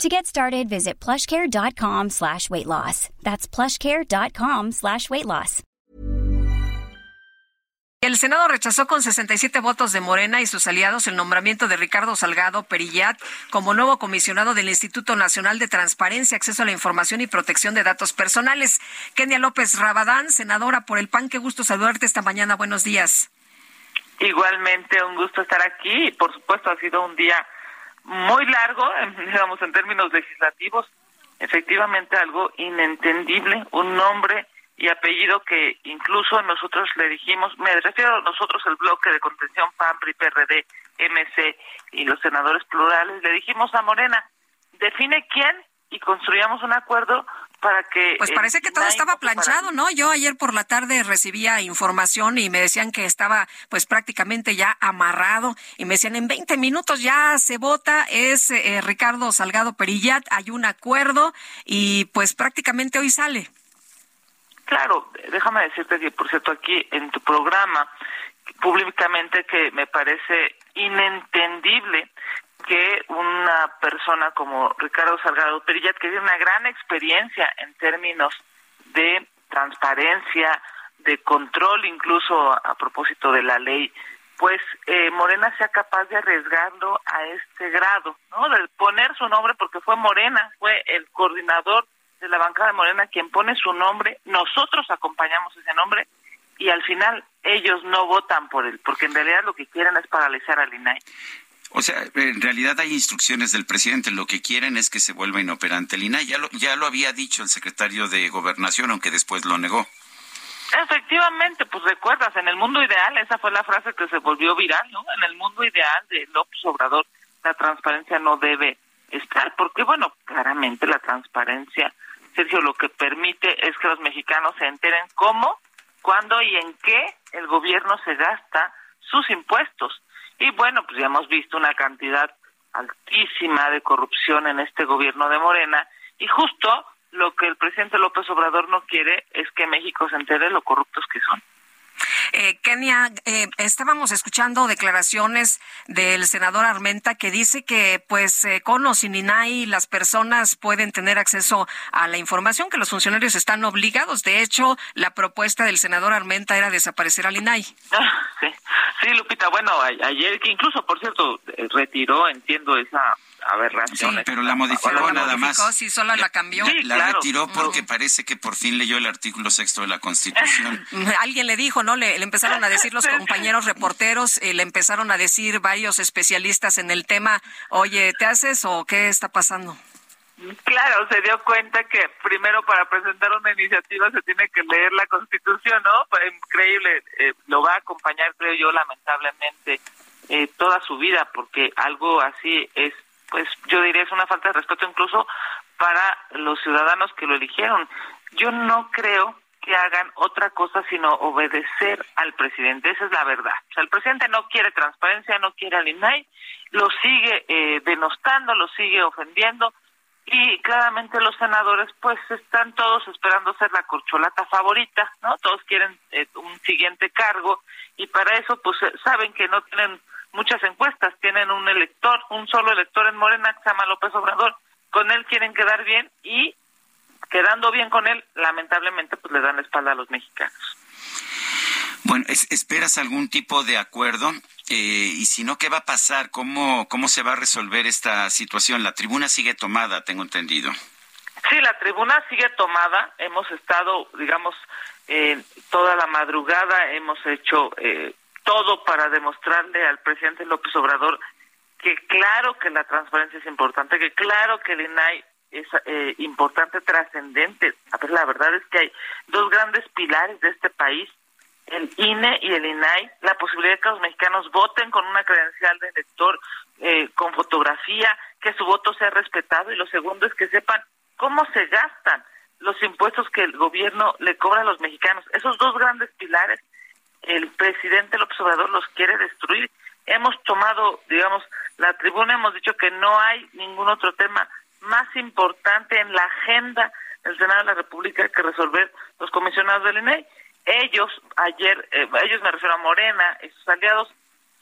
To get started, visit plushcare.com slash weight loss. That's plushcare.com slash weight loss. El Senado rechazó con 67 votos de Morena y sus aliados el nombramiento de Ricardo Salgado Perillat como nuevo comisionado del Instituto Nacional de Transparencia, Acceso a la Información y Protección de Datos Personales. Kenia López Rabadán, senadora por el PAN, qué gusto saludarte esta mañana. Buenos días. Igualmente, un gusto estar aquí y por supuesto ha sido un día muy largo, digamos, en términos legislativos, efectivamente algo inentendible, un nombre y apellido que incluso nosotros le dijimos, me refiero a nosotros el bloque de contención PAN, PRI, PRD, MC y los senadores plurales, le dijimos a Morena, define quién y construyamos un acuerdo para que... Pues parece que todo estaba planchado, ¿no? Yo ayer por la tarde recibía información y me decían que estaba pues prácticamente ya amarrado y me decían en 20 minutos ya se vota, es eh, Ricardo Salgado Perillat, hay un acuerdo y pues prácticamente hoy sale. Claro, déjame decirte que, por cierto, aquí en tu programa, públicamente que me parece inentendible que una persona como Ricardo Salgado Perillat, que tiene una gran experiencia en términos de transparencia, de control, incluso a, propósito de la ley, pues eh, Morena sea capaz de arriesgarlo a este grado, ¿no? De poner su nombre, porque fue Morena, fue el coordinador de la bancada de Morena quien pone su nombre, nosotros acompañamos ese nombre y al final ellos no votan por él, porque en realidad lo que quieren es paralizar al INAI. O sea, en realidad hay instrucciones del presidente. Lo que quieren es que se vuelva inoperante el INAI. Ya lo, ya lo había dicho el secretario de Gobernación, aunque después lo negó. Efectivamente, pues recuerdas, en el mundo ideal, esa fue la frase que se volvió viral, ¿no? En el mundo ideal de López Obrador, la transparencia no debe estar, porque bueno, claramente la transparencia Sergio, lo que permite es que los mexicanos se enteren cómo, cuándo y en qué el gobierno se gasta sus impuestos. Y bueno, pues ya hemos visto una cantidad altísima de corrupción en este gobierno de Morena y justo lo que el presidente López Obrador no quiere es que México se entere lo corruptos que son. Eh, Kenia, eh, estábamos escuchando declaraciones del senador Armenta que dice que, pues, eh, con o sin INAI, las personas pueden tener acceso a la información, que los funcionarios están obligados. De hecho, la propuesta del senador Armenta era desaparecer al INAI. Ah, sí. sí, Lupita, bueno, ayer que incluso, por cierto, eh, retiró, entiendo, esa Sí, pero la modificó nada más. Sí, solo la cambió. la retiró porque parece que por fin leyó el artículo sexto de la Constitución. Alguien le dijo, ¿no? Le, empezaron a decir los compañeros reporteros, y le empezaron a decir varios especialistas en el tema, oye, ¿te haces o qué está pasando? Claro, se dio cuenta que primero para presentar una iniciativa se tiene que leer la Constitución, ¿no? Increíble, eh, lo va a acompañar, creo yo, lamentablemente, eh, toda su vida, porque algo así es pues yo diría es una falta de respeto incluso para los ciudadanos que lo eligieron. Yo no creo que hagan otra cosa sino obedecer al presidente. Esa es la verdad. O sea, el presidente no quiere transparencia, no quiere al INAI, lo sigue eh, denostando, lo sigue ofendiendo y claramente los senadores pues están todos esperando ser la corcholata favorita, ¿no? Todos quieren eh, un siguiente cargo y para eso pues saben que no tienen muchas encuestas tienen un elector, un solo elector en Morena que se llama López Obrador. Con él quieren quedar bien y quedando bien con él, lamentablemente, pues le dan la espalda a los mexicanos. Bueno, ¿esperas algún tipo de acuerdo? Eh, y si no, ¿qué va a pasar? ¿Cómo, ¿Cómo se va a resolver esta situación? La tribuna sigue tomada, tengo entendido. Sí, la tribuna sigue tomada. Hemos estado, digamos, eh, toda la madrugada, hemos hecho eh, todo para demostrarle al presidente López Obrador que claro que la transparencia es importante, que claro que el INAI es eh, importante, trascendente. A ver, la verdad es que hay dos grandes pilares de este país, el INE y el INAI, la posibilidad de que los mexicanos voten con una credencial de elector, eh, con fotografía, que su voto sea respetado y lo segundo es que sepan cómo se gastan los impuestos que el gobierno le cobra a los mexicanos. Esos dos grandes pilares, el presidente López Obrador los quiere destruir. Hemos tomado, digamos, la tribuna, hemos dicho que no hay ningún otro tema más importante en la agenda del Senado de la República que resolver los comisionados del INE. Ellos, ayer, eh, ellos me refiero a Morena y sus aliados,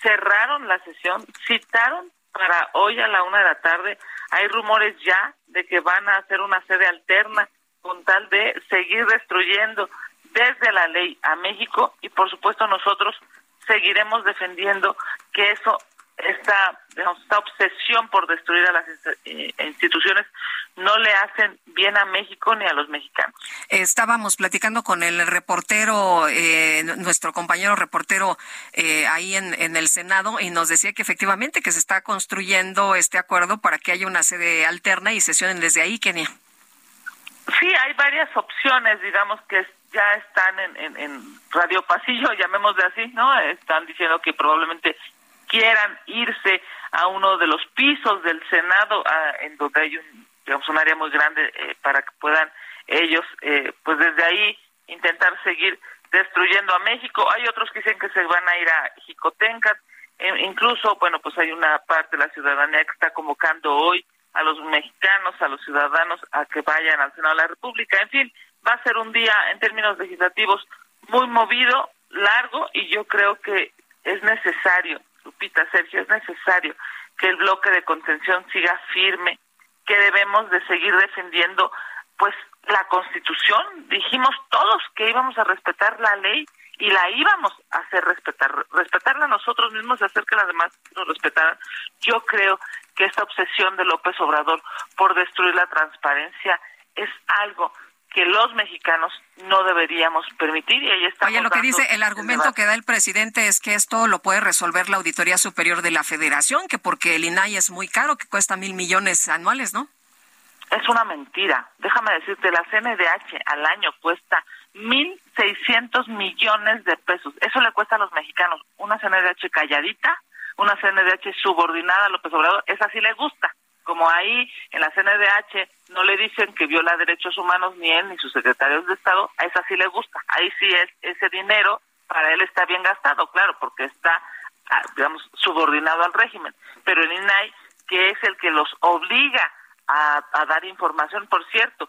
cerraron la sesión, citaron para hoy a la una de la tarde. Hay rumores ya de que van a hacer una sede alterna con tal de seguir destruyendo desde la ley a México y por supuesto nosotros seguiremos defendiendo que eso esta, esta obsesión por destruir a las eh, instituciones no le hacen bien a México ni a los mexicanos. Estábamos platicando con el reportero, eh, nuestro compañero reportero eh, ahí en, en, el Senado y nos decía que efectivamente que se está construyendo este acuerdo para que haya una sede alterna y sesionen desde ahí, Kenia. Sí, hay varias opciones, digamos que ya están en, en, en Radio Pasillo, llamémosle así, ¿no? Están diciendo que probablemente quieran irse a uno de los pisos del Senado, en donde hay un, digamos, un área muy grande eh, para que puedan ellos, eh, pues desde ahí intentar seguir destruyendo a México. Hay otros que dicen que se van a ir a Jicotencat. E incluso, bueno, pues hay una parte de la ciudadanía que está convocando hoy a los mexicanos, a los ciudadanos, a que vayan al Senado de la República. En fin, va a ser un día en términos legislativos muy movido, largo, y yo creo que es necesario Lupita, Sergio, es necesario que el bloque de contención siga firme, que debemos de seguir defendiendo pues la Constitución. Dijimos todos que íbamos a respetar la ley y la íbamos a hacer respetar, respetarla nosotros mismos y hacer que las demás nos respetaran. Yo creo que esta obsesión de López Obrador por destruir la transparencia es algo que los mexicanos no deberíamos permitir y ahí está. Oye, lo que dice el argumento que da el presidente es que esto lo puede resolver la Auditoría Superior de la Federación, que porque el INAI es muy caro, que cuesta mil millones anuales, ¿no? Es una mentira. Déjame decirte, la CNDH al año cuesta mil seiscientos millones de pesos. Eso le cuesta a los mexicanos. Una CNDH calladita, una CNDH subordinada a López Obrador, esa sí le gusta como ahí en la CNDH no le dicen que viola derechos humanos ni él ni sus secretarios de Estado, a esa sí le gusta. Ahí sí es ese dinero para él está bien gastado, claro, porque está, ah, digamos, subordinado al régimen. Pero el INAI, que es el que los obliga a, a dar información, por cierto,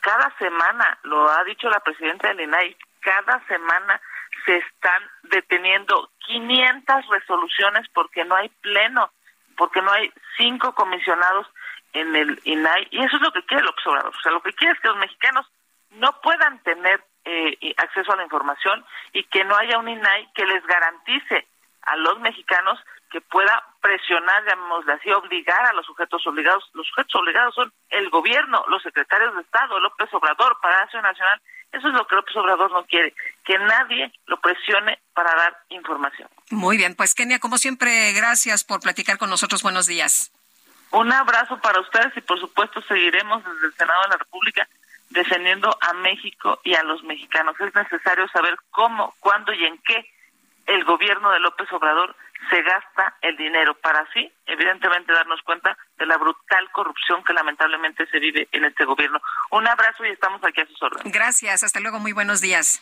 cada semana, lo ha dicho la presidenta del INAI, cada semana se están deteniendo 500 resoluciones porque no hay pleno porque no hay cinco comisionados en el INAI y eso es lo que quiere el observador. O sea, lo que quiere es que los mexicanos no puedan tener eh, acceso a la información y que no haya un INAI que les garantice a los mexicanos que pueda presionar, llamémosle así, obligar a los sujetos obligados. Los sujetos obligados son el gobierno, los secretarios de Estado, López Obrador, Palacio Nacional. Eso es lo que López Obrador no quiere, que nadie lo presione para dar información. Muy bien, pues Kenia, como siempre, gracias por platicar con nosotros. Buenos días. Un abrazo para ustedes y por supuesto seguiremos desde el Senado de la República defendiendo a México y a los mexicanos. Es necesario saber cómo, cuándo y en qué el gobierno de López Obrador se gasta el dinero para así, evidentemente, darnos cuenta de la brutal corrupción que lamentablemente se vive en este gobierno. Un abrazo y estamos aquí a sus órdenes. Gracias, hasta luego, muy buenos días.